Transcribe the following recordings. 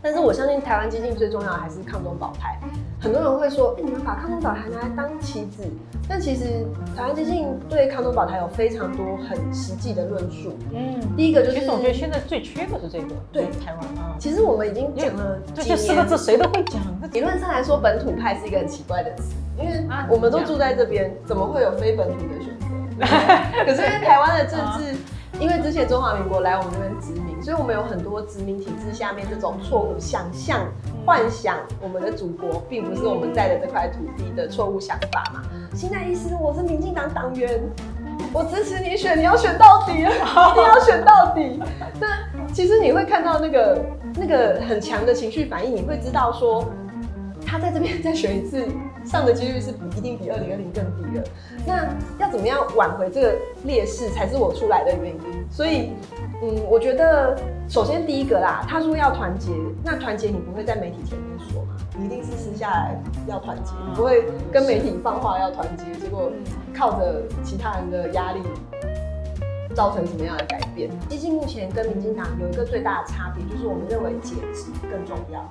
但是我相信台湾激进最重要的还是抗中保台。很多人会说，哎、你们把抗中保台拿来当棋子，但其实台湾激进对抗中保台有非常多很实际的论述。嗯，第一个就是其实我觉得现在最缺的是这个，对台湾啊，其实我们已经讲了这四个字。谁都会讲，理论上来说，本土派是一个很奇怪的词，因为啊我们都住在这边，怎么会有非本土的选择？可是因为台湾的政治，因为之前中华民国来我们这边殖民，所以我们有很多殖民体制下面这种错误想象、幻想我们的祖国并不是我们在的这块土地的错误想法嘛。现在意思我是民进党党员，我支持你选，你要选到底，一定要选到底。那其实你会看到那个那个很强的情绪反应，你会知道说。他在这边再选一次，上的几率是比一定比二零二零更低的。那要怎么样挽回这个劣势，才是我出来的原因。所以，嗯，我觉得首先第一个啦，他说要团结，那团结你不会在媒体前面说嘛？你一定是私下来要团结，不会跟媒体放话要团结，结果靠着其他人的压力。造成什么样的改变？激进目前跟民进党有一个最大的差别，就是我们认为解职更重要。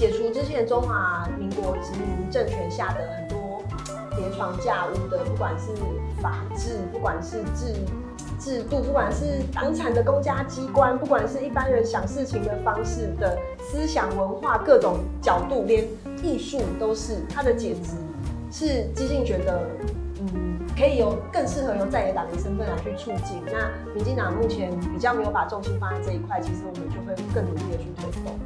解除之前中华民国殖民政权下的很多叠床架屋的，不管是法治，不管是制制度，不管是党产的公家机关，不管是一般人想事情的方式的思想文化各种角度，连艺术都是它的解职，是激进觉得。嗯，可以有更适合由在野党的身份来去促进。那民进党目前比较没有把重心放在这一块，其实我们就会更努力的去推动。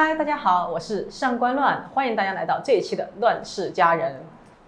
嗨，大家好，我是上官乱，欢迎大家来到这一期的《乱世佳人》。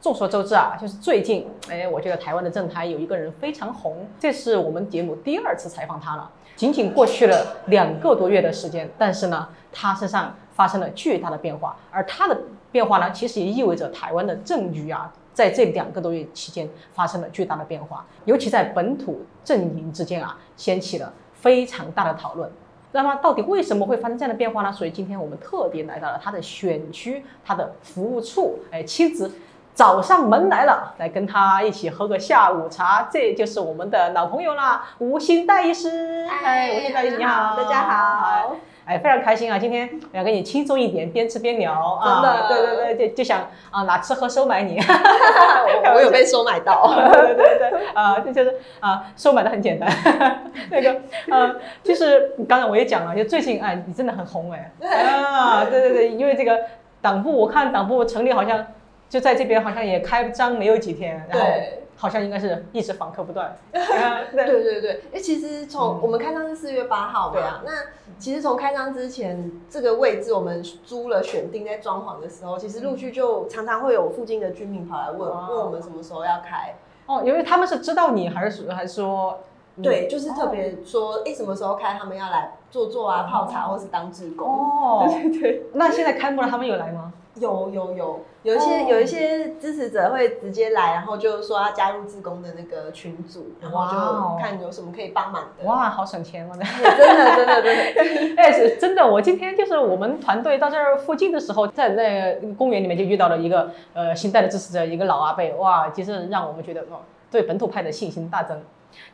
众所周知啊，就是最近，哎，我觉得台湾的政坛有一个人非常红，这是我们节目第二次采访他了。仅仅过去了两个多月的时间，但是呢，他身上发生了巨大的变化，而他的变化呢，其实也意味着台湾的政局啊，在这两个多月期间发生了巨大的变化，尤其在本土阵营之间啊，掀起了非常大的讨论。那么到底为什么会发生这样的变化呢？所以今天我们特别来到了他的选区，他的服务处，哎，妻子找上门来了，来跟他一起喝个下午茶。这就是我们的老朋友啦，吴兴代医师。哎，吴兴代医师你好，大家好。哎，非常开心啊！今天我要跟你轻松一点，边吃边聊啊真的啊！对对对，就就想啊拿吃喝收买你。我我有被收买到。对对对，啊，这就是啊，收买的很简单。那个呃，就是刚才我也讲了，就最近哎，你真的很红哎。啊，对对对，因为这个党部，我看党部成立好像就在这边，好像也开张没有几天，然后对好像应该是一直访客不断。啊对对对，哎，其实从我们开张是四月八号嘛，对啊那其实从开张之前，这个位置我们租了选定，在装潢的时候，其实陆续就常常会有附近的居民跑来问，问我们什么时候要开。哦，因为他们是知道你，还是还是说？嗯对，就是特别说，哎，什么时候开，他们要来坐坐啊、泡茶，或是当志工。哦，对对对。那现在开幕了，他们有来吗？有有有，有一些、哦有一些支持者会直接来，然后就说要加入自工的那个群组，然后就看有什么可以帮忙的。哇，好省钱哦！真的真的真的，哎，是真的，我今天就是我们团队到这儿附近的时候，在那个公园里面就遇到了一个呃新代的支持者，一个老阿伯，哇，其实让我们觉得哦，对本土派的信心大增。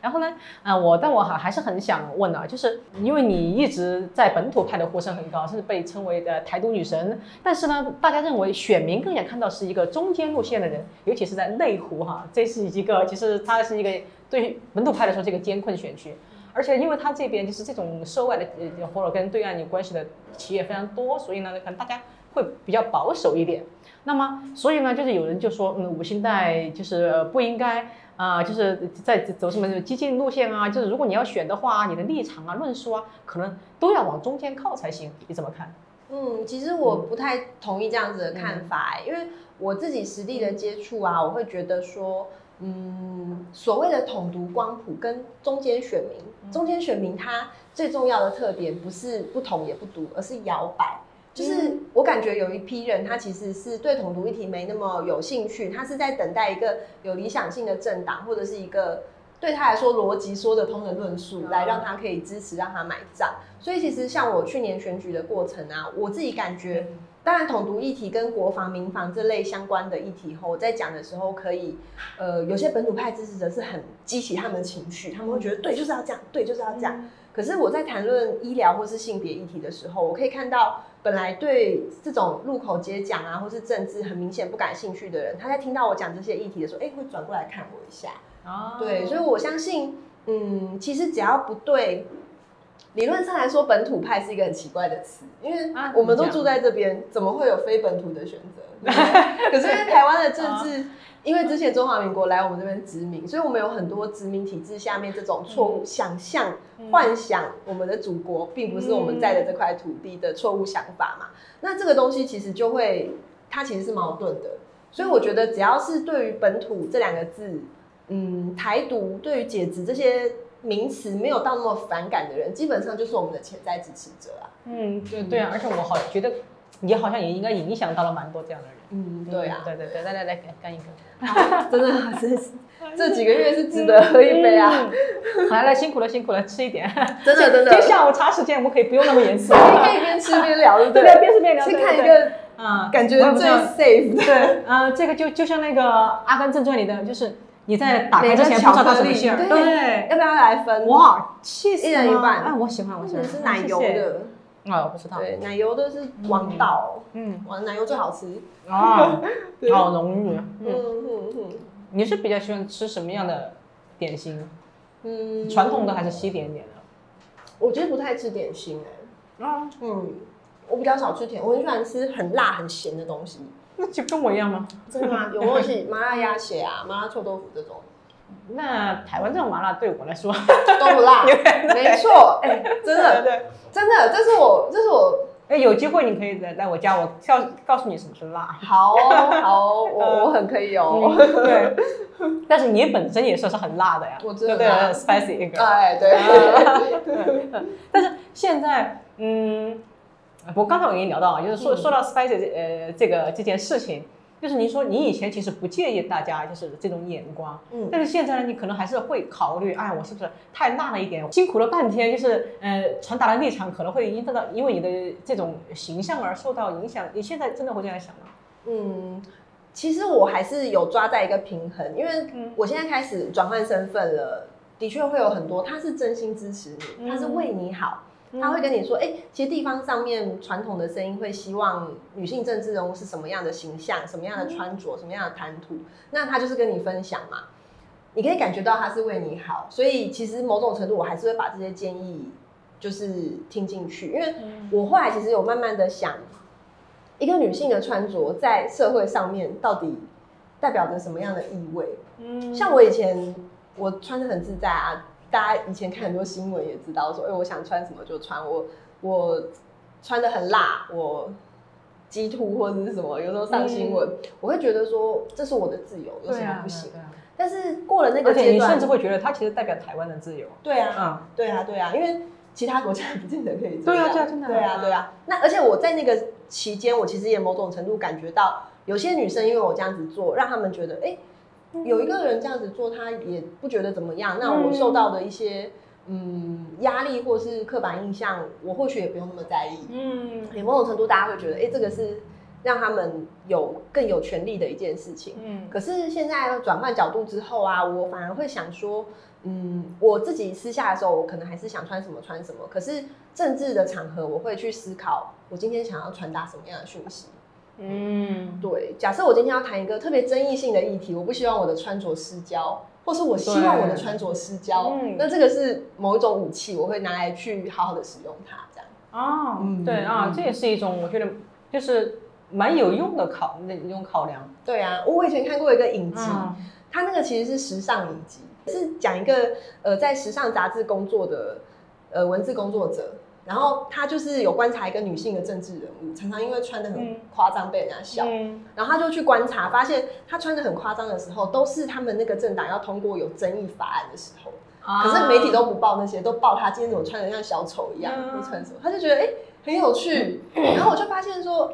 然后呢，啊、我但我还还是很想问啊，就是因为你一直在本土派的呼声很高，甚至被称为的台独女神，但是呢，大家认为选民更想看到是一个中间路线的人，尤其是在内湖哈，这是一个其实它是一个对于本土派来说这个艰困选区。而且因为它这边就是这种涉外的呃或者跟对岸有关系的企业非常多，所以呢，可能大家会比较保守一点。那么，所以呢，就是有人就说，嗯，五星带就是不应该啊、就是在走什么激进路线啊，就是如果你要选的话，你的立场啊、论述啊，可能都要往中间靠才行。你怎么看？嗯，其实我不太同意这样子的看法、欸因为我自己实地的接触啊，我会觉得说，嗯，所谓的统独光谱跟中间选民，中间选民他最重要的特点不是不统也不独，而是摇摆。就是我感觉有一批人，他其实是对统独议题没那么有兴趣，他是在等待一个有理想性的政党，或者是一个对他来说逻辑说得通的论述，嗯来让他可以支持，让他买账。所以其实像我去年选举的过程啊，我自己感觉当然，统独议题跟国防、民防这类相关的议题后，我在讲的时候，可以，呃，有些本土派支持者是很激起他们的情绪，他们会觉得对，就是要这样，对，就是要这样。可是我在谈论医疗或是性别议题的时候，我可以看到，本来对这种路口接讲啊，或是政治很明显不感兴趣的人，他在听到我讲这些议题的时候，哎，会转过来看我一下。哦，对，所以我相信，嗯，其实只要不对。理论上来说，本土派是一个很奇怪的词，因为我们都住在这边，怎么会有非本土的选择？可是因为台湾的政治，因为之前中华民国来我们这边殖民，所以我们有很多殖民体制下面这种错误想象、幻想，我们的祖国并不是我们在的这块土地的错误想法嘛。那这个东西其实就会，它其实是矛盾的。所以我觉得，只要是对于本土这两个字，嗯，台独对于解职这些。名词没有到那么反感的人，基本上就是我们的潜在支持者啊。嗯，对对啊，而且我好觉得你好像也应该影响到了蛮多这样的人。嗯，对啊，对对对，来来来，干干一个，真的，真是这几个月是值得喝一杯啊！来来，辛苦了辛苦了，吃一点。真的真的，今天下午茶时间，我们可以不用那么严肃，可以边吃边聊，对不对？边吃边聊，先看一个，嗯，感觉最 safe。对，嗯，这个就就像那个《阿甘正传》里的，就是。你在打开之前不知道它什么馅儿，对，要不要来分？哇，气死！一人一半。啊，我喜欢，我喜欢。是奶油的，啊，我不知道。对，奶油的是王道，嗯，哇，奶油最好吃啊，好浓郁。嗯嗯嗯。你是比较喜欢吃什么样的点心？嗯，传统的还是西点点的？我觉得不太吃点心哎。啊，嗯，我比较少吃甜，我很喜欢吃很辣很咸的东西。那就跟我一样吗？真的吗？有默契，麻辣鸭血啊，麻辣臭豆腐这种。那台湾这种麻辣对我来说都不辣，没错。哎，真的，对，真的，这是我，这是我。哎，有机会你可以来来我家，我告告诉你什么是辣。好好，我 我很可以哦。对，但是你本身也算是很辣的呀。我真的对，spicy 一个。哎，对。但是现在，嗯。我，刚才我跟你聊到啊，就是说说到 spicy 呃这个这件事情，就是您说你以前其实不介意大家就是这种眼光，嗯，但是现在呢，你可能还是会考虑，哎，我是不是太辣了一点？辛苦了半天，就是呃传达的立场可能会因到因为你的这种形象而受到影响。你现在真的会这样想吗？嗯，其实我还是有抓在一个平衡，因为我现在开始转换身份了，的确会有很多他是真心支持你，他是为你好。他会跟你说，哎，其实地方上面传统的声音会希望女性政治人物是什么样的形象，什么样的穿着，什么样的谈吐。那他就是跟你分享嘛，你可以感觉到他是为你好。所以其实某种程度，我还是会把这些建议就是听进去，因为我后来其实有慢慢的想，一个女性的穿着在社会上面到底代表着什么样的意味？嗯，像我以前我穿的很自在啊。大家以前看很多新闻也知道，说哎，我想穿什么就穿，我我穿的很辣，我鸡突或者是什么，有时候上新闻，我会觉得说这是我的自由，有什么不行？但是过了那个阶段，你甚至会觉得它其实代表台湾的自由。对啊，嗯，对啊，对啊，因为其他国家不见得可以。对啊，对啊，真的。对啊，对啊。那而且我在那个期间，我其实也某种程度感觉到，有些女生因为我这样子做，让他们觉得哎。有一个人这样子做，他也不觉得怎么样。那我受到的一些嗯压力或是刻板印象，我或许也不用那么在意。嗯，某种程度大家会觉得，哎，这个是让他们有更有权利的一件事情。嗯，可是现在转换角度之后啊，我反而会想说，嗯，我自己私下的时候，我可能还是想穿什么穿什么。可是政治的场合，我会去思考，我今天想要传达什么样的讯息。嗯，对。假设我今天要谈一个特别争议性的议题，我不希望我的穿着失焦，或是我希望我的穿着失焦，那这个是某一种武器，我会拿来去好好的使用它，这样。哦，对啊，这也是一种我觉得就是蛮有用的考那种考量。对啊，我以前看过一个影集，它那个其实是时尚影集，是讲一个呃在时尚杂志工作的呃文字工作者。然后他就是有观察一个女性的政治人物，常常因为穿的很夸张被人家笑，然后他就去观察，发现他穿的很夸张的时候，都是他们那个政党要通过有争议法案的时候，可是媒体都不报那些，都报他今天怎么穿的像小丑一样，不穿什么，他就觉得哎很有趣，然后我就发现说，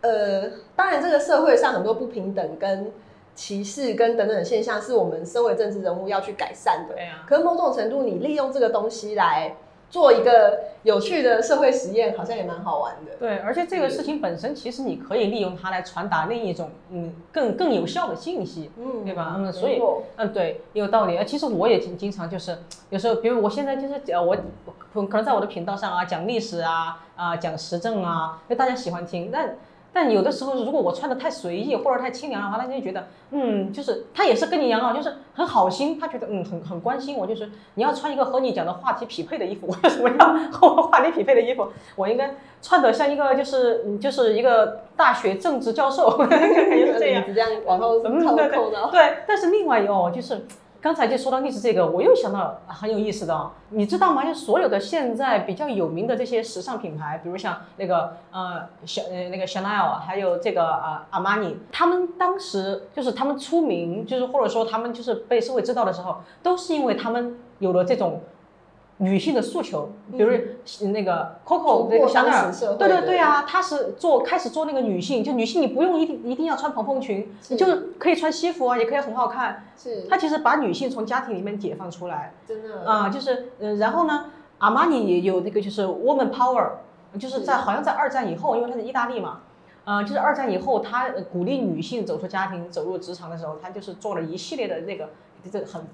呃，当然这个社会上很多不平等跟歧视跟等等的现象，是我们身为政治人物要去改善的，可是某种程度你利用这个东西来。做一个有趣的社会实验，好像也蛮好玩的。对，而且这个事情本身，其实你可以利用它来传达另一种嗯更更有效的信息，嗯对吧？嗯，所以嗯对，有道理。呃，其实我也经经常就是有时候，比如我现在就是呃我可可能在我的频道上啊讲历史啊啊讲时政啊，因为大家喜欢听，但。但有的时候，如果我穿的太随意或者太清凉的话，他就觉得，嗯，就是他也是跟你一样啊，就是很好心，他觉得嗯很很关心我，就是你要穿一个和你讲的话题匹配的衣服，我为什么要和我话题匹配的衣服？我应该穿的像一个就是嗯就是一个大学政治教授，感觉是这样。这样往后扣嗯对扣到。对，但是另外一个哦，就是刚才就说到历史这个，我又想到很有意思的，你知道吗？就所有的现在比较有名的这些时尚品牌，比如像那个呃小呃那个 Chanel，还有这个呃阿玛尼，他们当时就是他们出名，就是或者说他们就是被社会知道的时候，都是因为他们有了这种。女性的诉求，比如那个 Coco 那个香奈儿对对对啊，她是做开始做那个女性，就女性你不用一定一定要穿蓬蓬裙，是。你就可以穿西服啊，也可以很好看。是。她其实把女性从家庭里面解放出来。真的。啊、就是呃，然后呢，阿玛尼也有那个就是 woman power，就是在好像在二战以后，因为它是意大利嘛。呃，就是二战以后，他呃鼓励女性走出家庭、走入职场的时候，他就是做了一系列的那个，就是很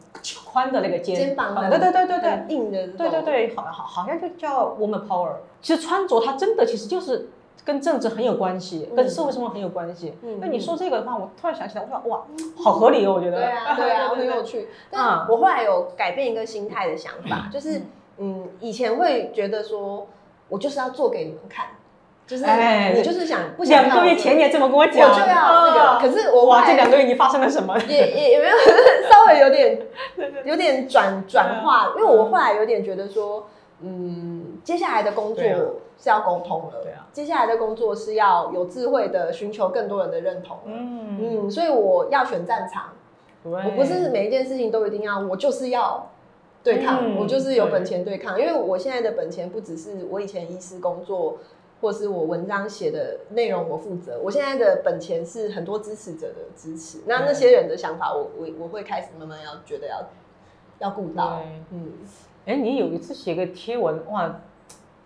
宽的那个肩，肩膀对对对对对，硬的对对对，好好好像就叫 woman power。其实穿着它真的其实就是跟政治很有关系，跟社会生活很有关系。嗯那你说这个的话，我突然想起来，我说哇，好合理哦，我觉得。对啊，对啊，很有趣。但我后来有改变一个心态的想法，就是嗯，以前会觉得说，我就是要做给你们看，就是哎你就是想不想两个月前你也这么跟我讲。我，就要那个，啊可是我后哇，来这两个月你发生了什么？也也也没有 稍微有点 有点转转化，因为我后来有点觉得说，嗯，接下来的工作是要沟通了，对啊，接下来的工作是要有智慧的寻求更多人的认同了，嗯，嗯，所以我要选战场，我不是每一件事情都一定要，我就是要对抗，嗯。我就是有本钱对抗，因为我现在的本钱不只是我以前医师工作。或是我文章写的内容我负责，我现在的本钱是很多支持者的支持，那那些人的想法我，我我会开始慢慢要觉得要要顾到，嗯，哎，你有一次写个贴文，哇，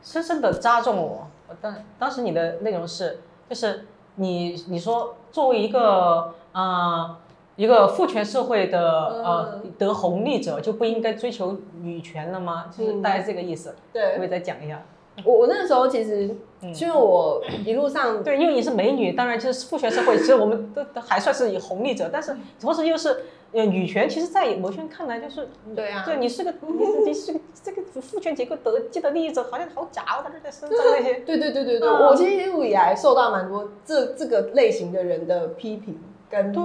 深深的扎中我。我当当时你的内容是，就是你你说作为一个呃一个父权社会的呃得红利者，就不应该追求女权了吗？就是大概这个意思。对可不可以再讲一下？我我那时候其实，嗯。因为我一路上对，因为你是美女，当然就是父权社会，其实我们都都还算是以红利者，但是同时又是呃女权，其实，在某些人看来就是，对啊。对你是个你是你是个这个父权结构得既得利益者，好像好假哦，在这在身上那些。对对对对对，嗯我其实一路以来受到蛮多这这个类型的人的批评跟对，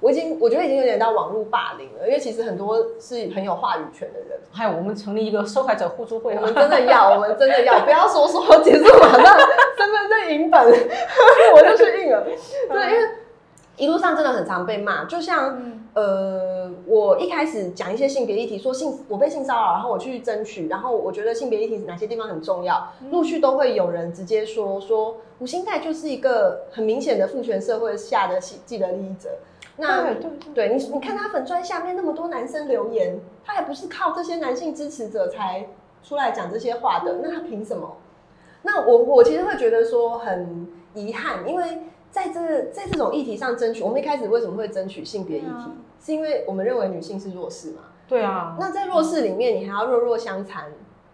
我已经我觉得已经有点到网络霸凌了，因为其实很多是很有话语权的人，还有我们成立一个受害者互助会啊，我们真的要，我们真的要，不要说说结束马上身份证影本，我就去印了。对，因为一路上真的很常被骂，就像、呃，我一开始讲一些性别议题，说性我被性骚扰，然后我去争取，然后我觉得性别议题哪些地方很重要，陆续都会有人直接说说吴心泰就是一个很明显的父权社会下的既既得利益者。那对对对你，你看他粉砖下面那么多男生留言，他还不是靠这些男性支持者才出来讲这些话的，那他凭什么？那我我其实会觉得说很遗憾，因为在这在这种议题上争取，我们一开始为什么会争取性别议题，啊是因为我们认为女性是弱势嘛？对啊，那在弱势里面，你还要弱弱相残，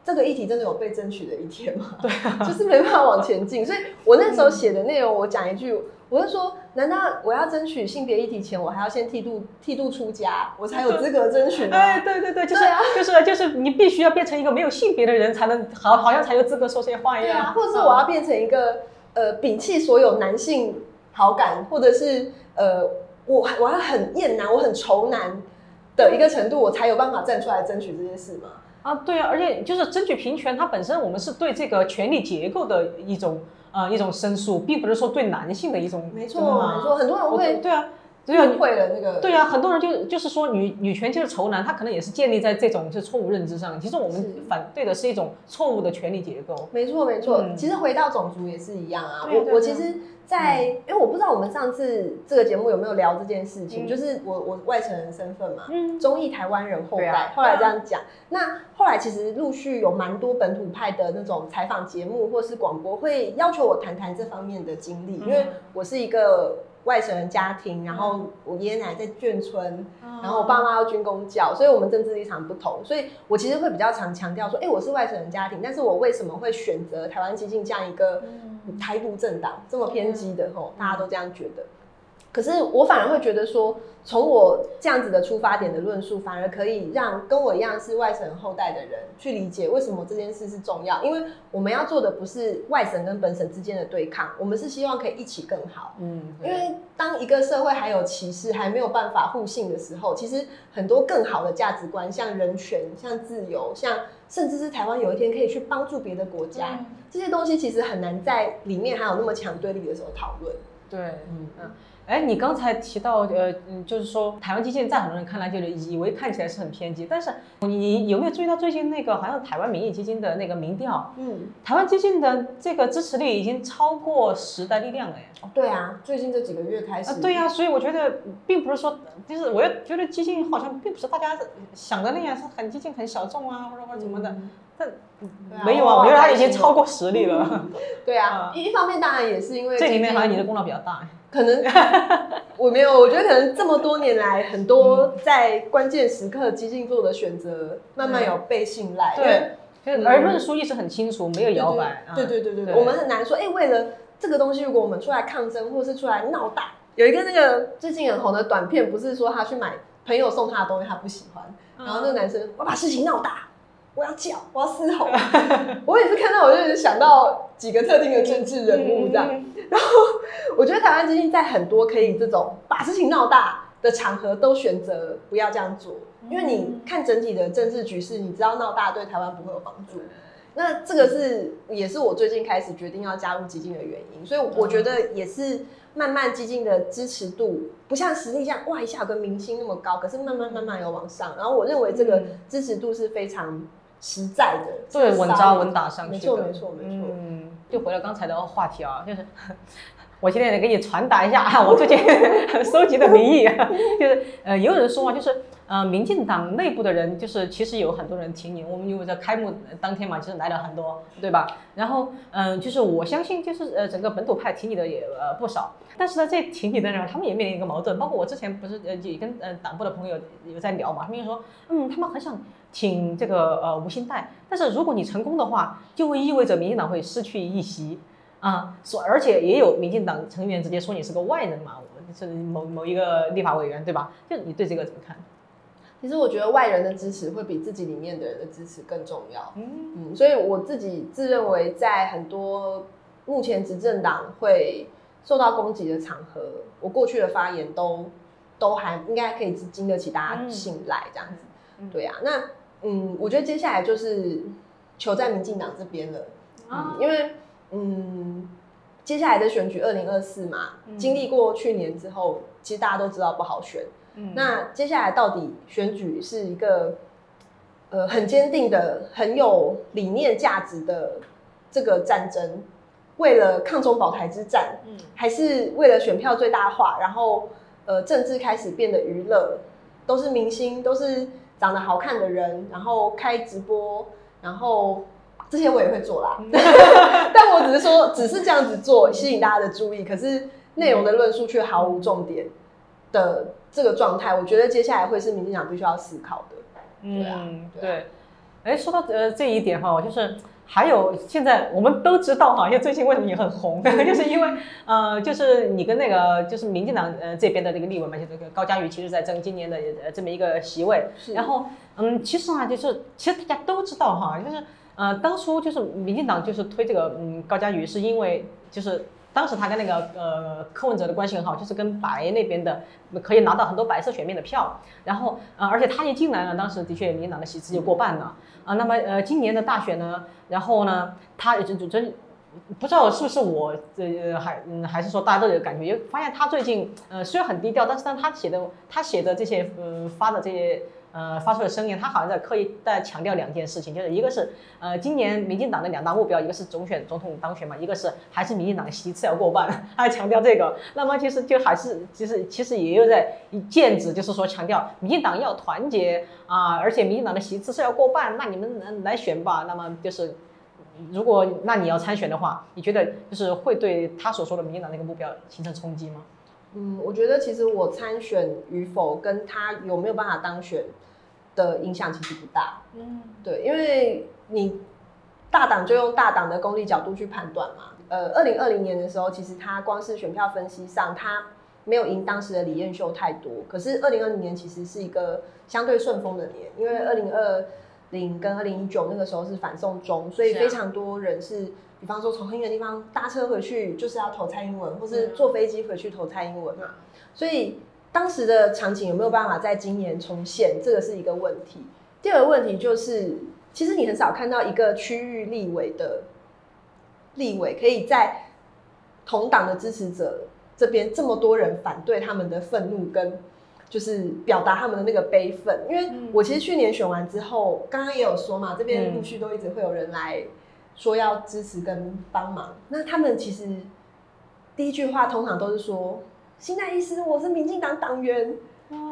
这个议题真的有被争取的一天吗？对啊，就是没办法往前进。所以我那时候写的内容，我讲一句，我是说，难道我要争取性别议题前，我还要先剃度剃度出家，我才有资格争取吗？哎，对对对，就是啊就是就是你必须要变成一个没有性别的人，才能好好像才有资格说这些话一样。对啊，或者是我要变成一个呃摒弃所有男性好感，或者是呃我我还很厌男，我很仇男的一个程度，我才有办法站出来争取这件事嘛？啊，对啊，而且就是争取平权，它本身我们是对这个权力结构的一种呃一种申诉，并不是说对男性的一种没错，没错，很多人会对啊，对啊误会了那个对啊，很多人就就是说女女权就是仇男，他可能也是建立在这种就是错误认知上。其实我们反对的是一种错误的权力结构。没错没错，嗯其实回到种族也是一样啊我我其实在，因为我不知道我们上次这个节目有没有聊这件事情，嗯。就是我我外省人身份嘛，嗯，中裔台湾人后代，后来这样讲。那后来其实陆续有蛮多本土派的那种采访节目或是广播，会要求我谈谈这方面的经历，嗯。因为我是一个外省人家庭，然后我爷爷奶奶在眷村，然然后我爸妈要军工教，所以我们政治立场不同，所以我其实会比较常强调说，哎、我是外省人家庭，但是我为什么会选择台湾激进这样一个台独政党这么偏激的吼，大家都这样觉得。可是我反而会觉得说，从我这样子的出发点的论述，反而可以让跟我一样是外省后代的人去理解为什么这件事是重要。因为我们要做的不是外省跟本省之间的对抗，我们是希望可以一起更好。嗯，因为当一个社会还有歧视，还没有办法互信的时候，其实很多更好的价值观，像人权、像自由、像甚至是台湾有一天可以去帮助别的国家，这些东西其实很难在里面还有那么强对立的时候讨论。对，嗯嗯。哎，你刚才提到，呃，嗯，就是说台湾基建在很多人看来就是以为看起来是很偏激，但是你有没有注意到最近那个好像台湾民意基金的那个民调，嗯，台湾基金的这个支持率已经超过时代力量了耶。对啊，最近这几个月开始，啊，对呀、所以我觉得并不是说，就是我又觉得基金好像并不是大家想的那样，是很激进、很小众啊，或者或者怎么的。嗯但没有啊，我我觉得他已经超过实力了。对啊，一一方面当然也是因为这里面好像你的功劳比较大。可能 我没有，我觉得可能这么多年来，很多在关键时刻激进做的选择，慢慢有被信赖。对，就是而论述意识很清楚，没有摇摆。啊对对对对对，我们很难说，哎、为了这个东西，如果我们出来抗争，或是出来闹大，有一个那个最近很红的短片，不是说他去买朋友送他的东西，他不喜欢，然后那个男生我把事情闹大。我要叫，我要嘶吼。我也是看到，我就是想到几个特定的政治人物这样。嗯我觉得台湾基金在很多可以这种把事情闹大的场合，都选择不要这样做，因为你看整体的政治局势，你知道闹大对台湾不会有帮助。那这个是也是我最近开始决定要加入基金的原因，所以我觉得也是慢慢基金的支持度不像实力像哇一下有个明星那么高，可是慢慢慢慢有往上。然后我认为这个支持度是非常实在的，对，稳扎稳打上去的。没错没错没错。嗯，就回到刚才的话题啊，就是 我现在得给你传达一下啊，我最近 收集的民意啊，就是呃，也有人说啊，就是呃，民进党内部的人，就是其实有很多人挺你，我们因为在开幕当天嘛，其实来了很多，对吧？然后嗯、呃就是我相信，就是呃，整个本土派挺你的也呃不少，但是呢，这挺你的人，他们也面临一个矛盾，包括我之前不是呃也跟呃党部的朋友有在聊嘛，他们就说，嗯，他们很想挺这个呃吴兴代，但是如果你成功的话，就会意味着民进党会失去一席。啊，所而且也有民进党成员直接说你是个外人嘛，我是某某一个立法委员，对吧？就你对这个怎么看？其实我觉得外人的支持会比自己里面的人的支持更重要。嗯嗯，所以我自己自认为，在很多目前执政党会受到攻击的场合，我过去的发言都都还应该可以经得起大家信赖，这样子。嗯对啊，那嗯，我觉得接下来就是求在民进党这边了，因为嗯，接下来的选举二零二四嘛，嗯。经历过去年之后，其实大家都知道不好选。嗯。那接下来到底选举是一个呃很坚定的、很有理念价值的这个战争，为了抗中保台之战，嗯。还是为了选票最大化，然后呃政治开始变得娱乐，都是明星，都是长得好看的人，然后开直播，然后这些我也会做啦，但我只是说只是这样子做吸引大家的注意，可是内容的论述却毫无重点的这个状态，我觉得接下来会是民进党必须要思考的。对啊嗯，对对。哎，说到呃这一点哈，就是还有现在我们都知道哈，因为最近为什么你很红，就是因为呃，就是你跟那个就是民进党呃这边的这个立委嘛，就这个高嘉瑜，其实在争今年的呃这么一个席位。是然后嗯，其实啊，就是其实大家都知道哈，就是呃当初就是民进党就是推这个嗯高嘉瑜，是因为就是。当时他跟那个呃柯文哲的关系很好，就是跟白那边的可以拿到很多白色选民的票，然后呃而且他一进来呢，当时的确民党的席次就过半了啊。那么呃今年的大选呢，然后呢他就就真不知道是不是我呃还嗯还是说大家都有感觉，又发现他最近呃虽然很低调，但是但他写的他写的这些呃发的这些呃发出的声音，他好像在刻意在强调两件事情，就是一个是呃今年民进党的两大目标，一个是总选总统当选嘛，一个是还是民进党席次要过半，他强调这个。那么其实就还是其实其实也有在剑指，就是说强调民进党要团结啊，而且民进党的席次是要过半，那你们来来选吧。那么就是。如果那你要参选的话，你觉得就是会对他所说的民进党那个目标形成冲击吗？嗯，我觉得其实我参选与否跟他有没有办法当选的影响其实不大。嗯，对，因为你大党就用大党的功利角度去判断嘛。呃，二零二零年的时候，其实他光是选票分析上，他没有赢当时的李彦秀太多。可是二零二零年其实是一个相对顺风的年，因为二零二。零跟二零一九那个时候是反送中，所以非常多人是，比方说从很远的地方搭车回去，就是要投蔡英文，或是坐飞机回去投蔡英文嘛。所以当时的场景有没有办法在今年重现，这个是一个问题。第二个问题就是，其实你很少看到一个区域立委的立委可以在同党的支持者这边这么多人反对他们的愤怒跟。就是表达他们的那个悲愤，因为我其实去年选完之后，刚刚也有说嘛，这边陆续都一直会有人来说要支持跟帮忙。那他们其实第一句话通常都是说：“新代医师，我是民进党党员，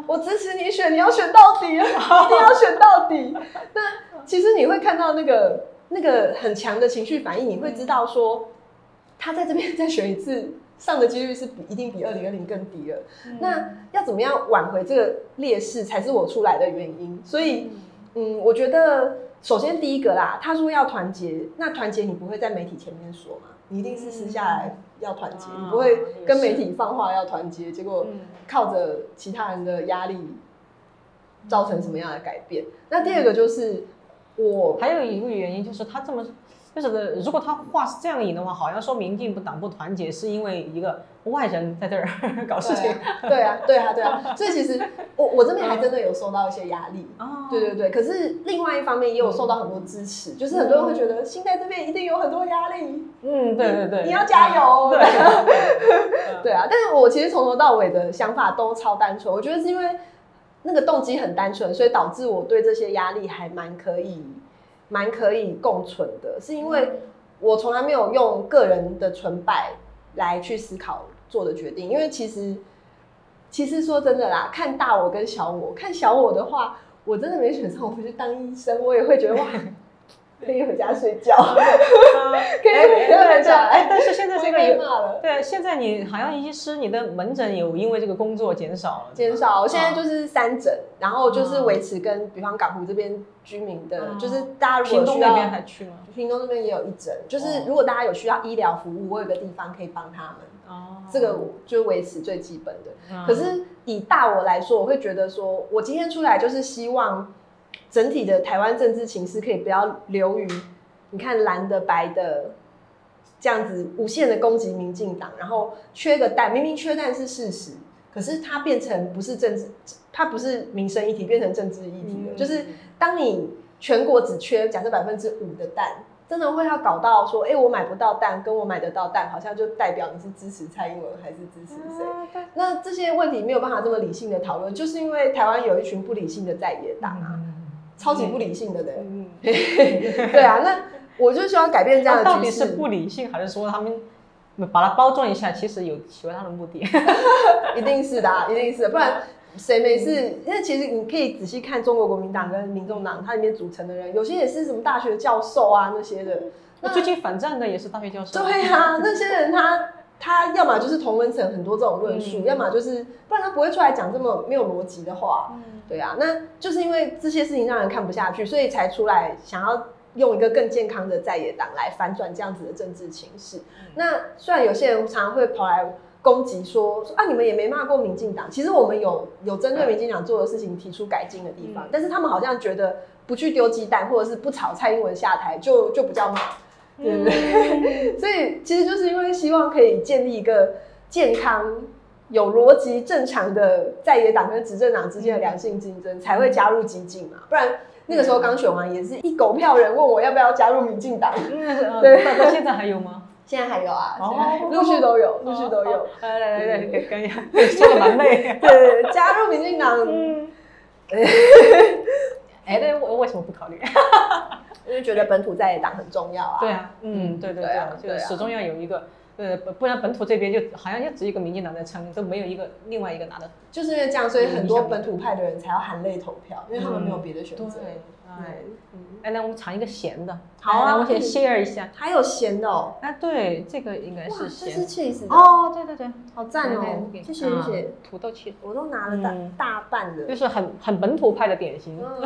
我支持你选，你要选到底，一定要选到底。”那其实你会看到那个那个很强的情绪反应，你会知道说他在这边再选一次。上的几率是比一定比二零二零更低了。那要怎么样挽回这个劣势，才是我出来的原因。所以，嗯，我觉得首先第一个啦，他说要团结，那团结你不会在媒体前面说嘛？你一定是私下来要团结，你不会跟媒体放话要团结，结果靠着其他人的压力造成什么样的改变？那第二个就是我还有一个原因，就是他这么。就是如果他话是这样引的话，好像说民进不党不团结，是因为一个外人在这儿 搞事情。对啊，对啊，对啊。所以其实我我这边还真的有受到一些压力。哦。对对对。可是另外一方面也有受到很多支持，就是很多人会觉得新在这边一定有很多压力。嗯，对对对。你要加油。对。对啊，但是我其实从头到尾的想法都超单纯，我觉得是因为那个动机很单纯，所以导致我对这些压力还蛮可以。蛮可以共存的，是因为我从来没有用个人的成败来去思考做的决定。因为其实，其实说真的啦，看大我跟小我，看小我的话，我真的没选上，我回去当医生，我也会觉得哇。可以回家睡觉，可以回家睡觉。哎，但是现在 这个有对，现在你好像医师，你的门诊有因为这个工作减少了？减少，我现在就是三诊，然后就是维持跟比方港湖这边居民的，就是大家如果需要，还去吗？屏东那边也有一诊，就是如果大家有需要医疗服务，我有个地方可以帮他们。哦，这个就维持最基本的。可是以大我来说，我会觉得说，我今天出来就是希望。整体的台湾政治情势可以不要流于你看蓝的白的这样子无限的攻击民进党，然后缺个蛋，明明缺蛋是事实，可是它变成不是政治，它不是民生议题，变成政治议题了。就是当你全国只缺假设百分之五的蛋，真的会要搞到说，哎，我买不到蛋，跟我买得到蛋，好像就代表你是支持蔡英文还是支持谁？那这些问题没有办法这么理性的讨论，就是因为台湾有一群不理性的在野党啊。超级不理性的人，对啊，那我就希望改变这样的到底是不理性，还是说他们把它包装一下，其实有其他的目的？一定是的，一定是，不然谁没事？因为其实你可以仔细看中国国民党跟民众党，它里面组成的人，有些也是什么大学教授啊那些的。那最近反战的也是大学教授。对啊，那些人他他要么就是同文层很多这种论述，要么就是不然他不会出来讲这么没有逻辑的话。对啊，那就是因为这些事情让人看不下去，所以才出来想要用一个更健康的在野党来反转这样子的政治情势。那虽然有些人常常会跑来攻击说说啊，你们也没骂过民进党，其实我们有有针对民进党做的事情提出改进的地方，但是他们好像觉得不去丢鸡蛋，或者是不炒蔡英文下台，就就不叫骂，对不对？所以其实就是因为希望可以建立一个健康。有逻辑、正常的在野党跟执政党之间的良性竞争，才会加入激进嘛？不然那个时候刚选完，也是一狗票人问我要不要加入民进党。对，到现在还有吗？现在还有啊，陆续都有，陆续都有。来来来来，跟跟跟说的蛮累。对，加入民进党，嗯，哎，那我为什么不考虑？因为觉得本土在野党很重要啊。对啊，嗯，对对对始终要有一个，呃，不不然本土这边就好像就只有一个民进党在撑，都没有一个另外一个拿的。就是因为这样，所以很多本土派的人才要含泪投票，因为他们没有别的选择。对，哎，嗯，哎，那我们尝一个咸的，好啊来我先 share 一下。还有咸的哦，啊，对，这个应该哇，是这是咸。cheese 的，哦，对对对，好赞哦，谢谢谢谢，啊土豆切，我都拿了大嗯大半的就，是很很本土派的点心，嗯，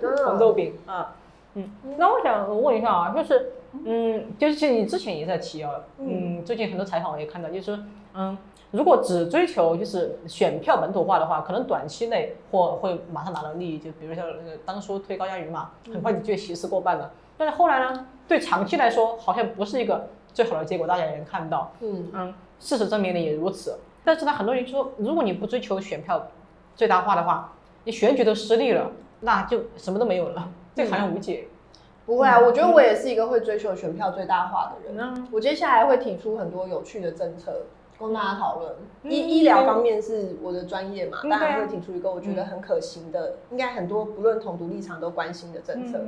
真的 红豆饼啊。嗯，那我想问一下啊，就是，嗯，就是其实你之前也在提啊，嗯，最近很多采访我也看到，就是，嗯，如果只追求就是选票本土化的话，可能短期内或会马上拿到利益，就比如像那个当初推高嘉瑜嘛，很快你就席次过半了。但是后来呢，对长期来说好像不是一个最好的结果，大家也能看到。嗯嗯，事实证明的也如此。但是呢，很多人说，如果你不追求选票最大化的话，你选举都失利了，那就什么都没有了，这个好像无解。不会啊，我觉得我也是一个会追求选票最大化的人。嗯我接下来会提出很多有趣的政策供大家讨论。嗯医医疗方面是我的专业嘛，嗯当然会提出一个我觉得很可行的，应该很多不论统独立场都关心的政策。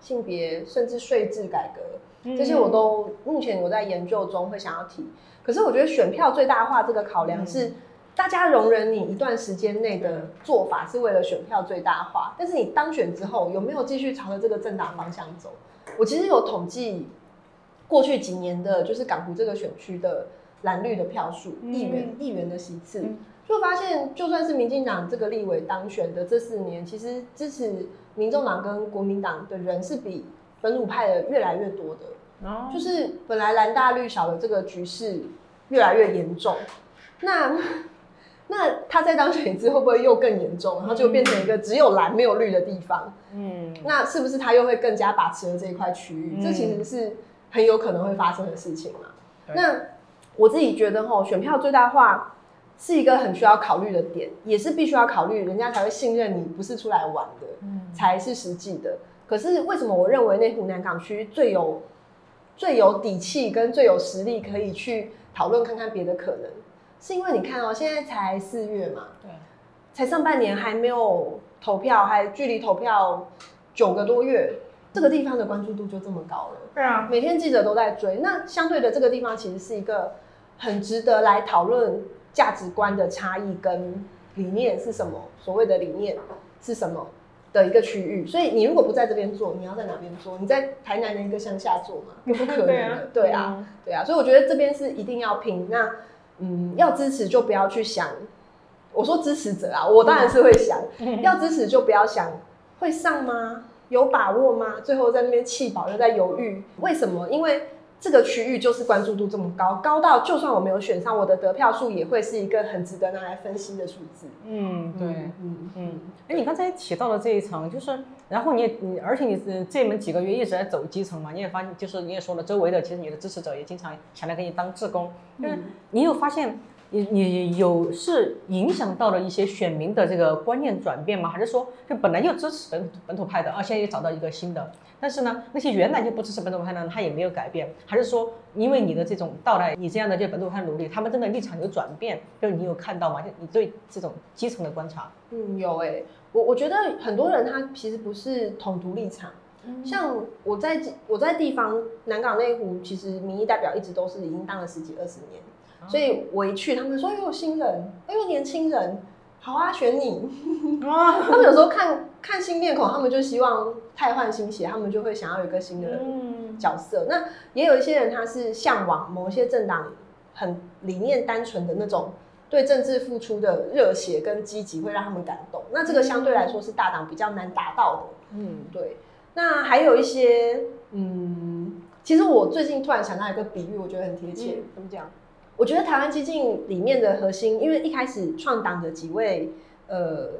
性别甚至税制改革，嗯这些我都目前我在研究中，会想要提。可是我觉得选票最大化这个考量嗯是，大家容忍你一段时间内的做法是为了选票最大化，但是你当选之后有没有继续朝着这个政党方向走？我其实有统计过去几年的，就是港湖这个选区的蓝绿的票数，嗯议员议员的席次嗯，就发现就算是民进党这个立委当选的这四年，其实支持民众党跟国民党的人是比本土派的越来越多的。哦就是本来蓝大绿小的这个局势越来越严重，那那他在当选一次会不会又更严重？然后就变成一个只有蓝没有绿的地方？嗯那是不是他又会更加把持了这一块区域？嗯这其实是很有可能会发生的事情嘛。那我自己觉得吼，选票最大化是一个很需要考虑的点，也是必须要考虑，人家才会信任你，不是出来玩的，嗯才是实际的。可是为什么我认为内湖南港区最有最有底气跟最有实力可以去讨论看看别的可能？是因为你看哦，现在才四月嘛，对，才上半年还没有投票，还距离投票九个多月，这个地方的关注度就这么高了。对啊，每天记者都在追，那相对的这个地方其实是一个很值得来讨论价值观的差异跟理念是什么，所谓的理念是什么的一个区域。所以你如果不在这边做，你要在哪边做？你在台南的一个乡下做吗？不可能的，对啊，对啊。所以我觉得这边是一定要拼。那嗯，要支持就不要去想，我说支持者啊，我当然是会想，要支持就不要想会上吗？有把握吗？最后在那边气饱，又在犹豫，为什么？因为这个区域就是关注度这么高，高到就算我没有选上，我的得票数也会是一个很值得拿来分析的数字。嗯对。嗯嗯，哎，你刚才提到了这一层，就是，然后你也，你而且你呃这门几个月一直在走基层嘛，你也发现，就是你也说了，周围的其实你的支持者也经常想来给你当志工，就是嗯你有发现你你有是影响到了一些选民的这个观念转变吗？还是说就本来就支持本本土派的，啊，现在又找到一个新的，但是呢，那些原来就不支持本土派的，他也没有改变，还是说因为你的这种到来，你这样的就本土派努力，他们真的立场有转变，就是你有看到吗？就你对这种基层的观察，嗯，有诶、我我觉得很多人他其实不是统独立场，像我在我在地方南港内湖，其实民意代表一直都是已经当了十几二十年，所以我一去，他们说哎呦新人，哎呦年轻人，好啊选你。啊，他们有时候看看新面孔，他们就希望太换新血，他们就会想要有一个新的嗯角色。那也有一些人他是向往某些政党很理念单纯的那种。对政治付出的热血跟积极会让他们感动，那这个相对来说是大党比较难达到的。嗯对，那还有一些，嗯，其实我最近突然想到一个比喻，我觉得很贴切。怎么讲？我觉得台湾激进里面的核心，因为一开始创党的几位呃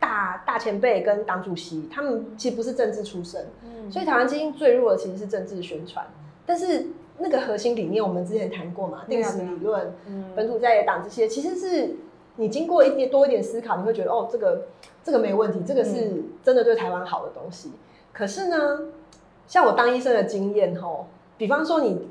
大大前辈跟党主席，他们其实不是政治出身，嗯所以台湾激进最弱的其实是政治宣传。但是那个核心理念，我们之前谈过嘛，定时理论、嗯本土在野党这些，其实是你经过一点多一点思考，你会觉得哦，这个这个没问题，这个是真的对台湾好的东西。可是呢，像我当医生的经验吼，比方说你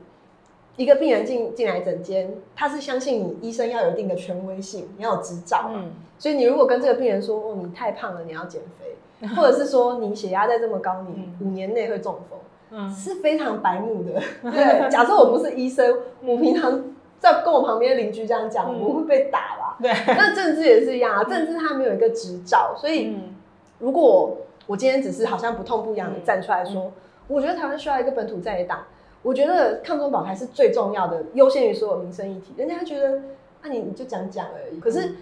一个病人进进来诊间，他是相信你医生要有一定的权威性，你要有执照嘛。嗯。所以你如果跟这个病人说，哦，你太胖了，你要减肥，或者是说你血压再这么高，你五年内会中风，嗯。是非常白目的。对，假设我不是医生，我平常在跟我旁边的邻居这样讲，嗯。我会被打吧？对，那政治也是一样啊，政治他没有一个执照，所以嗯。如果我今天只是好像不痛不痒的嗯。站出来说，我觉得台湾需要一个本土在野党，我觉得抗中保台是最重要的，优先于所有民生议题。人家觉得啊你你就讲讲而已，可是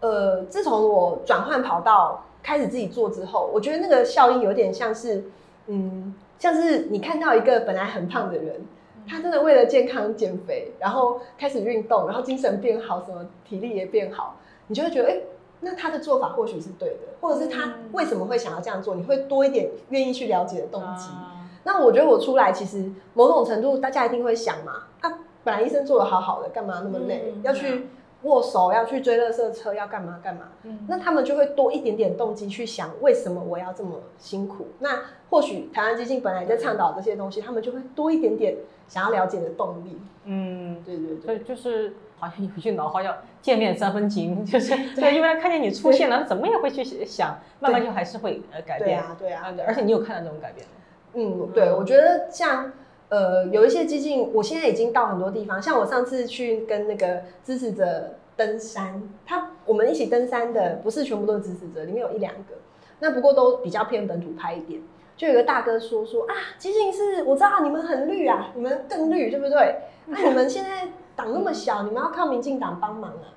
呃，自从我转换跑道开始自己做之后，我觉得那个效应有点像是嗯，像是你看到一个本来很胖的人。他真的为了健康减肥，然后开始运动，然后精神变好，什么体力也变好，你就会觉得，哎、那他的做法或许是对的，或者是他为什么会想要这样做，你会多一点愿意去了解的动机。啊那我觉得我出来，其实某种程度大家一定会想嘛，啊，本来医生做的好好的，干嘛那么累，嗯要去握手，要去追垃圾车，要干嘛干嘛？嗯那他们就会多一点点动机去想，为什么我要这么辛苦？那或许台湾基金本来在倡导这些东西，他们就会多一点点想要了解的动力。嗯，对对所以就是好像有一句老话叫“见面三分情 ”，就是对，因为他看见你出现了，他怎么也会去想，慢慢就还是会呃改变。对啊，对啊，而且你有看到这种改变吗？嗯，对，我觉得像呃有一些激进，我现在已经到很多地方，像我上次去跟那个支持者登山，他我们一起登山的不是全部都是支持者，里面有一两个，那不过都比较偏本土派一点。就有个大哥说说啊，激进是我知道你们很绿啊，你们更绿，对不对？那、你们现在党那么小，你们要靠民进党帮忙啊。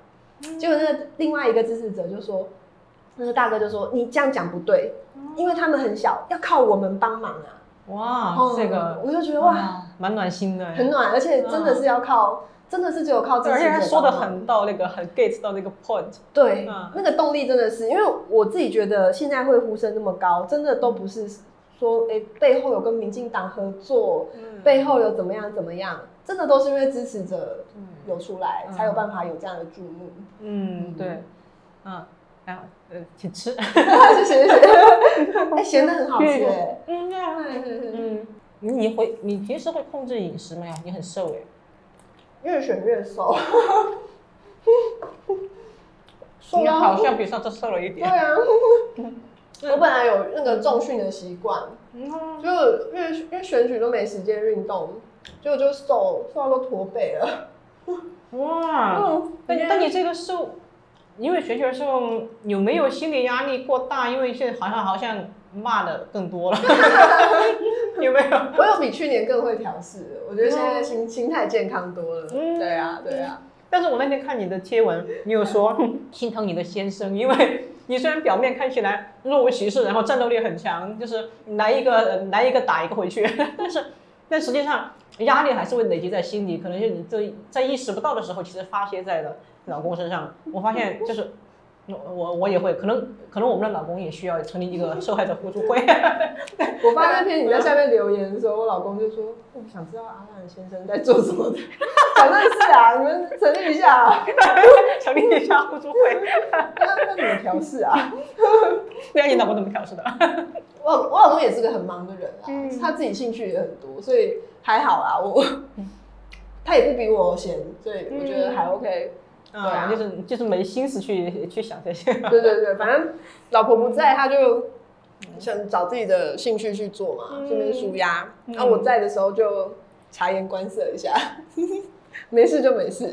结果那个另外一个支持者就说，那个大哥就说你这样讲不对，因为他们很小，要靠我们帮忙啊。哇，哦这个我就觉得哇，哇，蛮暖心的，很暖，而且真的是要靠，真的是只有靠自己，而且他说的很到那个很 get 到那个 point。对嗯，那个动力真的是，因为我自己觉得现在会呼声那么高，真的都不是说诶背后有跟民进党合作，嗯。背后有怎么样怎么样，真的都是因为支持者嗯有出来，嗯。才有办法有这样的注目。嗯，对，嗯，然后呃，请吃。谢谢谢谢，哎，咸的很好吃哎，嗯嗯，你你会你平时会控制饮食吗？你很瘦哎。越选越瘦，瘦你好像比上次瘦了一点对。啊，我本来有那个重训的习惯。嗯就因为因为选举都没时间运动，结果就瘦瘦到都驼背了。哇，嗯，但你但你这个瘦，因为学球的时候有没有心理压力过大？因为现在好像好像骂的更多了，有没有？我有比去年更会调试，我觉得现在心心态健康多了。嗯对啊，对啊，但是我那天看你的贴文，你有说心疼你的先生，因为你虽然表面看起来若无其事，然后战斗力很强，就是来一个呃来一个打一个回去，但是但实际上压力还是会累积在心里，可能就你这在意识不到的时候，其实发泄在了老公身上。我发现就是。我我我也会，可能可能我们的老公也需要成立一个受害者互助会。我发那天你在下面留言的时候，我老公就说：“我想知道阿兰先生在做什么的，想认识啊，你们成立一下啊，成立一下互助会。那那怎么调试啊对啊，你老公怎么调试的？？” 我我老公也是个很忙的人啊，嗯他自己兴趣也很多，所以还好啦。我他也不比我闲，所以我觉得还 OK。对啊嗯，就是就是没心思去去想这些。对对对，反正老婆不在，他就想找自己的兴趣去做嘛，嗯顺便舒压。嗯然后我在的时候就察言观色一下，没事就没事。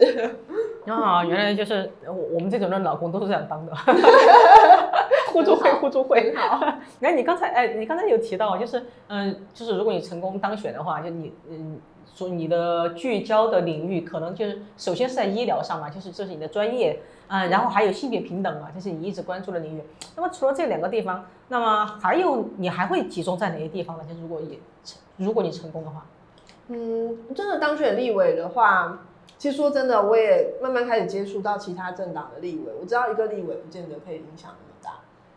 啊，原来就是我我们这种的老公都是这样当的，互助会互助会。好，那，你刚才哎，你刚才有提到，就是嗯、就是如果你成功当选的话，就你嗯，说你的聚焦的领域可能就是首先是在医疗上嘛，就是这是你的专业啊、然后还有性别平等嘛，这是你一直关注的领域。那么除了这两个地方，那么还有你还会集中在哪些地方呢？就是如果也成如果你成功的话，嗯，真的当选立委的话，其实说真的，我也慢慢开始接触到其他政党的立委。我知道一个立委不见得可以影响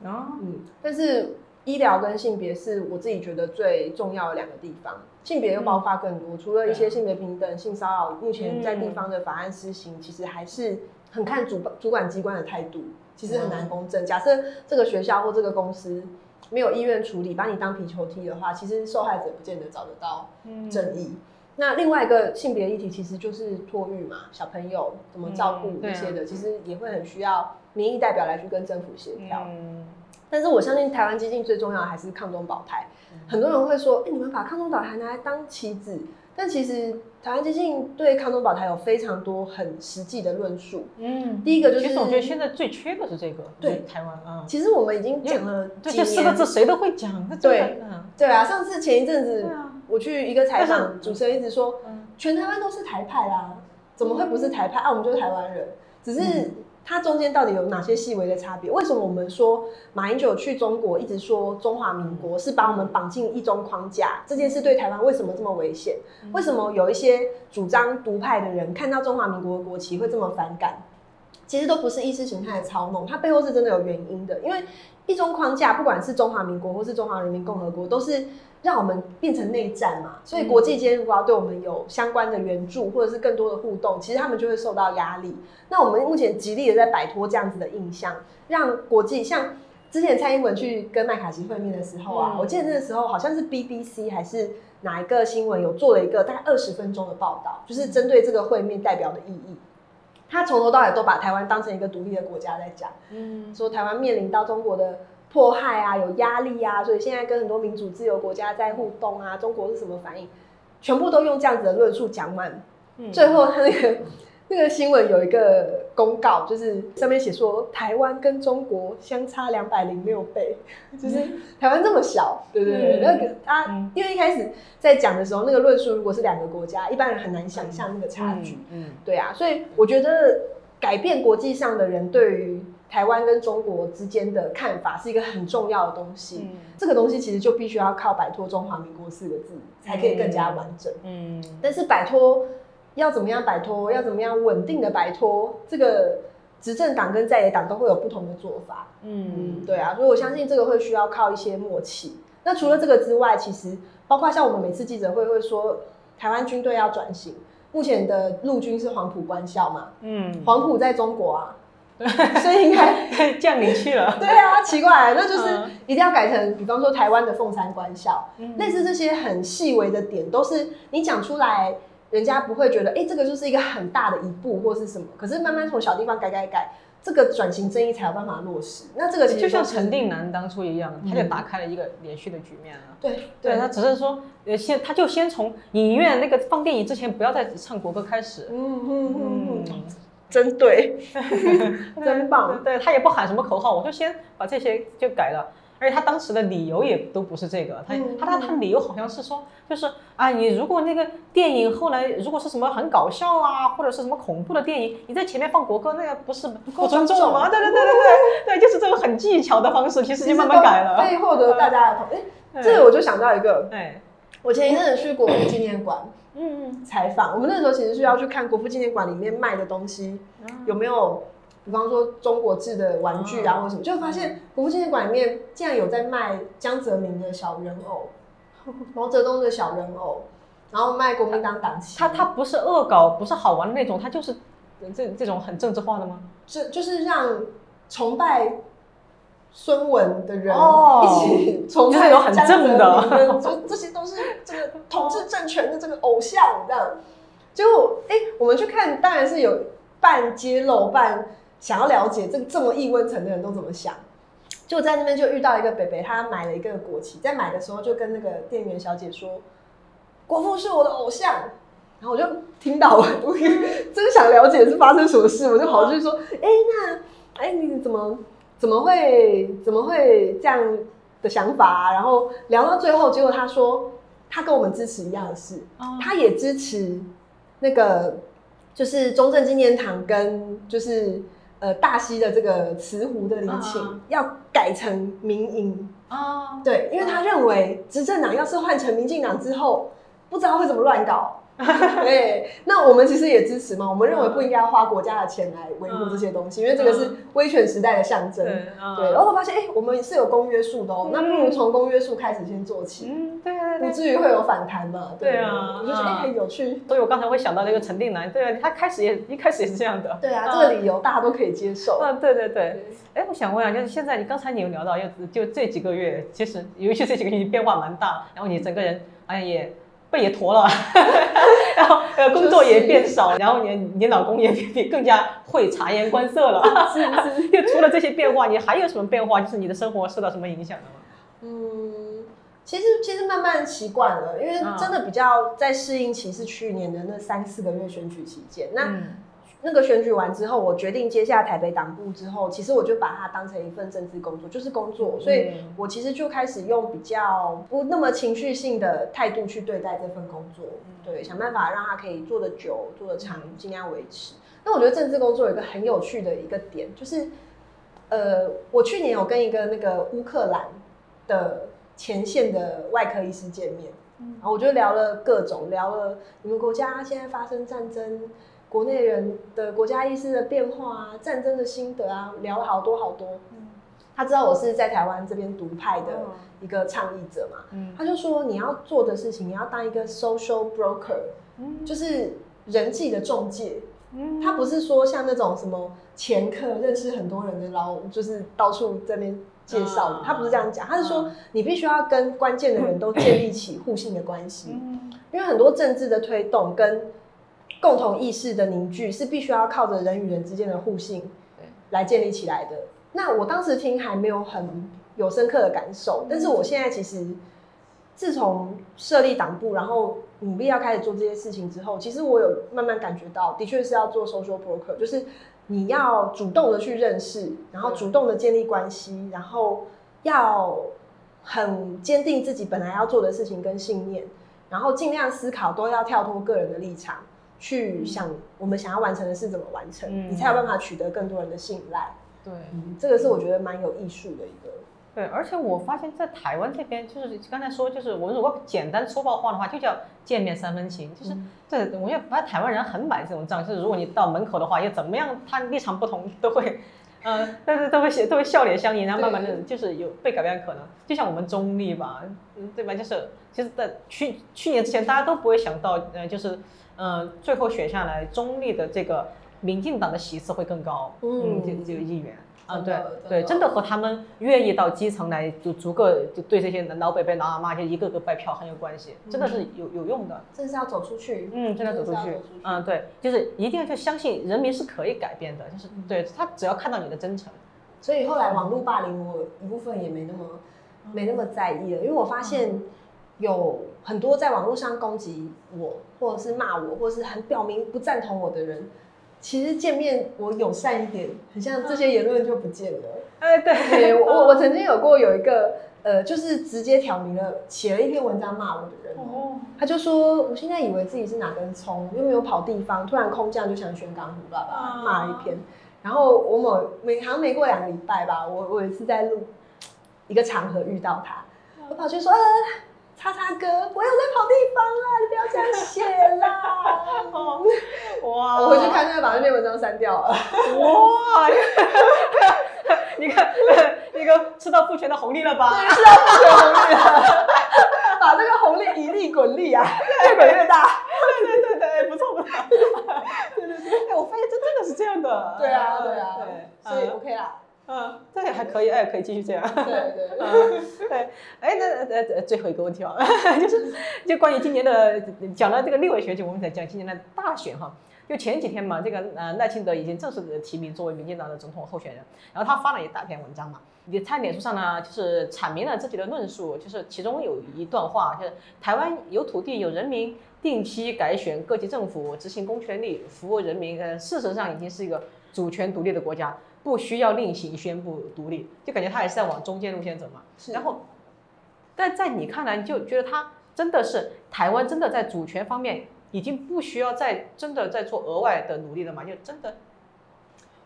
啊，嗯，但是医疗跟性别是我自己觉得最重要的两个地方。性别又爆发更多，除了一些性别平等、性骚扰，目前在地方的法案施行，其实还是很看主主管机关的态度，其实很难公正。假设这个学校或这个公司没有意愿处理，把你当皮球踢的话，其实受害者不见得找得到正义。那另外一个性别议题其实就是托育嘛，小朋友怎么照顾嗯对啊这些的，其实也会很需要民意代表来去跟政府协调。嗯，但是我相信台湾激进最重要的还是抗中保台。很多人会说，哎、你们把抗中保台拿来当棋子，但其实台湾激进对抗中保台有非常多很实际的论述。嗯，第一个就是，其实我觉得现在最缺的是这个，对台湾啊，其实我们已经讲了这四个字谁都会讲，对嗯对啊，上次前一阵子啊，我去一个采访，主持人一直说，嗯全台湾都是台派啦，怎么会不是台派啊？我们就是台湾人，只是嗯它中间到底有哪些细微的差别？为什么我们说马英九去中国一直说中华民国是把我们绑进一中框架，这件事对台湾为什么这么危险？为什么有一些主张独派的人看到中华民国的国旗会这么反感？其实都不是意识形态的操弄，它背后是真的有原因的。因为一中框架，不管是中华民国或是中华人民共和国，都是让我们变成内战嘛。所以国际间如果要对我们有相关的援助或者是更多的互动，其实他们就会受到压力。那我们目前极力的在摆脱这样子的印象，让国际像之前蔡英文去跟麦卡锡会面的时候啊，嗯我记得那个时候好像是 BBC 还是哪一个新闻有做了一个大概二十分钟的报道，就是针对这个会面代表的意义。他从头到尾都把台湾当成一个独立的国家在讲，嗯说台湾面临到中国的迫害啊，有压力啊，所以现在跟很多民主自由国家在互动啊，中国是什么反应，全部都用这样子的论述讲完。嗯最后他那个那个新闻有一个公告，就是上面写说台湾跟中国相差两百零六倍，就是台湾这么小，对对对，嗯那个他嗯因为一开始在讲的时候，那个论述如果是两个国家，一般人很难想象那个差距。嗯，对啊，所以我觉得改变国际上的人对于台湾跟中国之间的看法是一个很重要的东西。嗯这个东西其实就必须要靠摆脱中华民国四个字，才可以更加完整。嗯但是摆脱要怎么样摆脱，要怎么样稳定的摆脱，这个执政党跟在野党都会有不同的做法。嗯。嗯，对啊，所以我相信这个会需要靠一些默契。那除了这个之外，其实包括像我们每次记者会会说，台湾军队要转型，目前的陆军是黄埔官校嘛，嗯，黄埔在中国啊，所以应该降临去了，对啊，奇怪，那就是嗯。一定要改成，比方说台湾的凤山官校，嗯。类似这些很细微的点，都是你讲出来，人家不会觉得，哎、这个就是一个很大的一步或是什么。可是慢慢从小地方改改改，这个转型正义才有办法落实。那这个其实就像陈定南当初一样，他就嗯打开了一个连续的局面了。对对他只是说，呃，先他就先从影院那个放电影之前不要再唱国歌开始。嗯嗯嗯，真对，真棒。对他也不喊什么口号，我就先把这些就改了。而且他当时的理由也都不是这个，他嗯他他他理由好像是说，就是啊，你如果那个电影后来如果是什么很搞笑啊，或者是什么恐怖的电影，你在前面放国歌，那个不是不尊重吗？对对对对对对，就是这种很技巧的方式，其实就慢慢改了。可以获得大家的同。哎、这个我就想到一个，哎，我前一阵子去国父纪念馆嗯嗯采访，我们那时候其实是要去看国父纪念馆里面卖的东西嗯有没有，比方说中国制的玩具啊嗯或什么，就发现国父纪念馆里面竟然有在卖江泽民的小人偶、毛泽东的小人偶，然后卖国民党党旗。他他不是恶搞，不是好玩的那种，他就是这这种很政治化的吗？这就是让崇拜孙文的人哦一起崇拜就是有很正的就这些都是 这个统治政权的这个偶像这样。结果哎、我们去看，当然是有半揭露、半想要了解这个这么异温层的人都怎么想。就在那边就遇到一个北北，他买了一个国旗，在买的时候就跟那个店员小姐说：“国父是我的偶像。”然后我就听到了，我真想了解是发生什么事，我就跑去说：“哎、那哎你怎么怎么会怎么会这样的想法、啊？”然后聊到最后，结果他说他跟我们支持一样的事，啊他也支持那个就是中正纪念堂跟就是呃大溪的这个慈湖的礼请、啊要改成民营，啊，对，因为他认为执政党要是换成民进党之后，不知道会怎么乱搞。对，那我们其实也支持嘛。我们认为不应该要花国家的钱来维护这些东西，因为这个是威权时代的象征。对然后我发现，哎、我们是有公约数的哦、那不如从公约数开始先做起，嗯，对对不。至于会有反弹嘛。对啊我就觉得很有趣。所以我刚才会想到那个陈定南，对啊，他开始也一开始也是这样的。对啊，这个理由大家都可以接受。嗯，对对对。哎，我想问啊，就是现在你刚才你有聊到，就就这几个月，其实尤其这几个月你变化蛮大，然后你整个人好像也背也驼了，然后呃工作也变少，然后你你老公也比更加会察言观色了。是是。就除了这些变化，你还有什么变化？就是你的生活受到什么影响了吗？嗯，其实其实慢慢习惯了，因为真的比较在适应期是去年的那三四个月选举期间，那。那个选举完之后，我决定接下台北党部之后，其实我就把它当成一份政治工作，就是工作，所以我其实就开始用比较不那么情绪性的态度去对待这份工作，对，想办法让它可以做得久、做得长，尽量维持。那我觉得政治工作有一个很有趣的一个点，就是，呃，我去年有跟一个那个乌克兰的前线的外科医师见面，然后我就聊了各种，聊了你们国家现在发生战争。国内人的国家意识的变化啊，战争的心得啊，聊了好多好多。他知道我是在台湾这边独派的一个倡议者嘛，他就说你要做的事情，你要当一个 social broker，就是人际的中介。他不是说像那种什么前客认识很多人的，然后就是到处这边介绍。他不是这样讲，他是说你必须要跟关键的人都建立起互信的关系，因为很多政治的推动跟共同意识的凝聚是必须要靠着人与人之间的互信来建立起来的。那我当时听还没有很有深刻的感受，但是我现在其实自从设立党部，然后努力要开始做这些事情之后，其实我有慢慢感觉到，的确是要做 social broker，就是你要主动的去认识，然后主动的建立关系，然后要很坚定自己本来要做的事情跟信念，然后尽量思考都要跳脱个人的立场。去想我们想要完成的事怎么完成，你才有办法取得更多人的信赖。对，这个是我觉得蛮有艺术的一个。对，而且我发现，在台湾这边，就是刚才说，就是我们如果简单粗暴化的话，就叫见面三分情。就是，对，我觉得发现台湾人很买这种账。就是如果你到门口的话，又怎么样，他立场不同都会，嗯，但是都会笑，都会笑脸相迎，然后慢慢的就是有被改变的可能。就像我们中立吧，嗯，对吧？就是，其实，在去去年之前，大家都不会想到，嗯，就是。嗯，最后选下来中立的这个民进党的席次会更高，嗯，这这个议员，啊，对对，真的和他们愿意到基层来，就逐个就对这些老北北老阿妈就一个个拜票很有关系，真的是有有用的，真是要走出去，嗯，真的走出去，嗯，对，就是一定要去相信人民是可以改变的，就是对他只要看到你的真诚，所以后来网络霸凌我一部分也没那么没那么在意了，因为我发现。有很多在网络上攻击我，或者是骂我，或者是很表明不赞同我的人，其实见面我友善一点，很像这些言论就不见了。哎，对我我曾经有过有一个呃，就是直接挑明了写了一篇文章骂我的人，他就说我现在以为自己是哪根葱，又没有跑地方，突然空降就想选港湖，爸爸骂了一篇。然后我某每好像没过两个礼拜吧，我我有一次在录一个场合遇到他，我跑去说。叉叉哥，我有在跑地方啦，你不要这样写啦！哇，我回去看，就会把那篇文章删掉了。哇，你看，那个吃到父权的红利了吧？对，吃到父权红利了，把这个红利一粒滚利啊，越滚越大。对对对对，不错不错。对对对，哎，我发现这真的是这样的。对啊对啊，对，所以 OK 啦。嗯，这也还可以，哎，可以继续这样。对对对，对，哎，那呃呃，最后一个问题啊，就是就关于今年的讲了这个六位选举，我们才讲今年的大选哈。就前几天嘛，这个呃赖清德已经正式的提名作为民进党的总统候选人，然后他发了一大篇文章嘛，你在脸书上呢，就是阐明了自己的论述，就是其中有一段话，就是台湾有土地有人民，定期改选各级政府，执行公权力，服务人民，呃，事实上已经是一个主权独立的国家。不需要另行宣布独立，就感觉他还是在往中间路线走嘛。然后，但在你看来，你就觉得他真的是台湾真的在主权方面已经不需要再真的在做额外的努力了吗？就真的？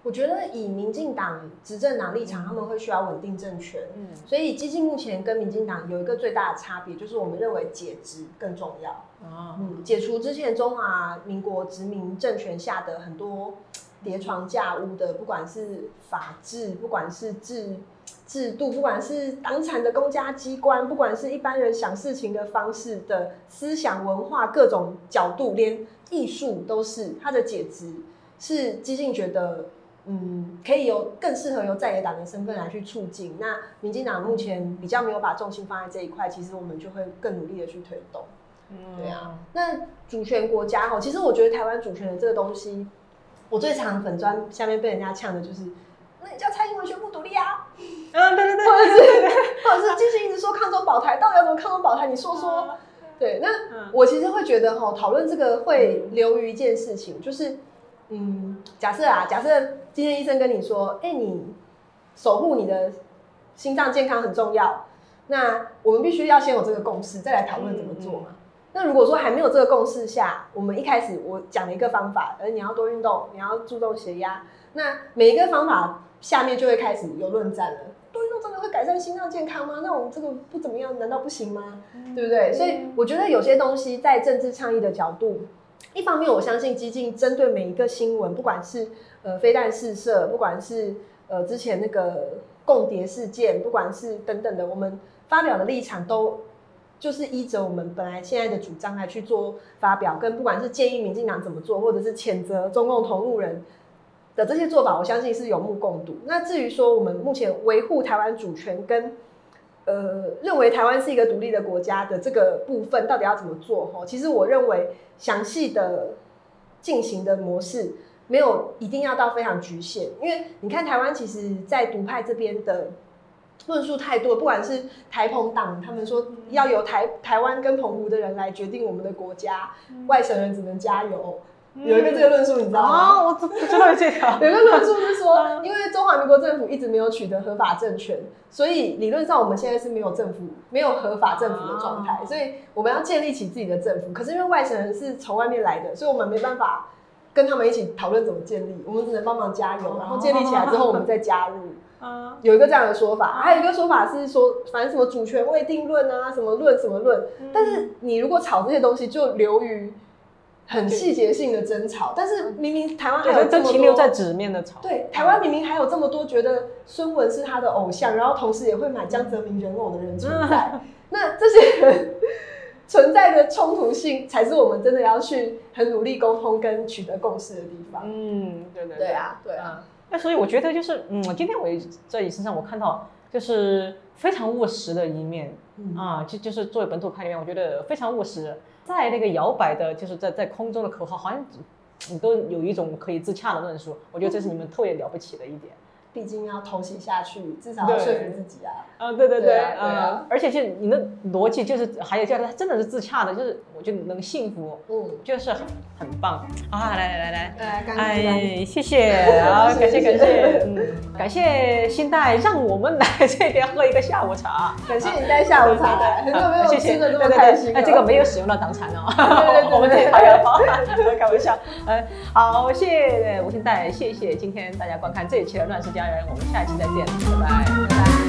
我觉得以民进党执政党立场，他们会需要稳定政权。嗯，所以基进目前跟民进党有一个最大的差别，就是我们认为解职更重要。啊，嗯，解除之前中华民国殖民政权下的很多。叠床架屋的，不管是法治，不管是制制度，不管是党产的公家机关，不管是一般人想事情的方式的思想文化各种角度，连艺术都是它的解职，是激进觉得，嗯，可以有更适合由在野党的身份来去促进。那民进党目前比较没有把重心放在这一块，其实我们就会更努力的去推动。对啊，那主权国家哈，其实我觉得台湾主权的这个东西，我最常粉砖下面被人家呛的就是，那你叫蔡英文宣布独立啊？嗯，对对对，或者是或者是继续一直说抗中保台，到底要怎么抗中保台？你说说。对，那我其实会觉得哈，讨论这个会流于一件事情，就是嗯，假设啊，假设今天医生跟你说，哎，你守护你的心脏健康很重要，那我们必须要先有这个共识，再来讨论怎么做嘛。那如果说还没有这个共识下，我们一开始我讲了一个方法，而你要多运动，你要注重血压，那每一个方法下面就会开始有论战了。多运动真的会改善心脏健康吗？那我们这个不怎么样，难道不行吗？对不对？所以我觉得有些东西在政治倡议的角度，一方面我相信激进针对每一个新闻，不管是呃飞弹试射，不管是呃之前那个共谍事件，不管是等等的，我们发表的立场都。就是依着我们本来现在的主张来去做发表，跟不管是建议民进党怎么做，或者是谴责中共同路人的这些做法，我相信是有目共睹。那至于说我们目前维护台湾主权跟呃认为台湾是一个独立的国家的这个部分，到底要怎么做？哈，其实我认为详细的进行的模式没有一定要到非常局限，因为你看台湾其实，在独派这边的。论述太多，不管是台澎党，他们说要由台台湾跟澎湖的人来决定我们的国家，外省人只能加油。有一个这个论述，你知道吗？啊，我知不知道这条。有一个论述是说，因为中华民国政府一直没有取得合法政权，所以理论上我们现在是没有政府、没有合法政府的状态，所以我们要建立起自己的政府。可是因为外省人是从外面来的，所以我们没办法跟他们一起讨论怎么建立，我们只能帮忙加油，然后建立起来之后，我们再加入。有一个这样的说法，还有一个说法是说，反正什么主权未定论啊，什么论什么论。但是你如果吵这些东西，就流于很细节性的争吵。但是明明台湾还有这么停留在纸面的吵。对，台湾明明还有这么多觉得孙文是他的偶像，然后同时也会买江泽民人偶的人存在。那这些人 存在的冲突性，才是我们真的要去很努力沟通跟取得共识的地方。嗯，对对对啊，对啊。那所以我觉得就是，嗯，今天我在你身上我看到就是非常务实的一面啊，就就是作为本土派里面，我觉得非常务实，在那个摇摆的，就是在在空中的口号，好像你都有一种可以自洽的论述，我觉得这是你们特别了不起的一点。毕竟要偷袭下去，至少要说服自己啊！啊，对对对，啊，而且就你的逻辑，就是还有叫他真的是自洽的，就是我觉得能幸福，嗯，就是很很棒。啊！来来来来，哎，谢谢。啊，感谢感谢，嗯，感谢新代让我们来 这边喝一个下午茶，感谢你带下午茶，很久没有吃的这么开心，哎，这个没有使用到当餐哦，我们这还要开玩笑，嗯，好，谢谢吴新代，谢谢今天大家观看这一期的乱世人。我们下期再见，拜拜，拜拜。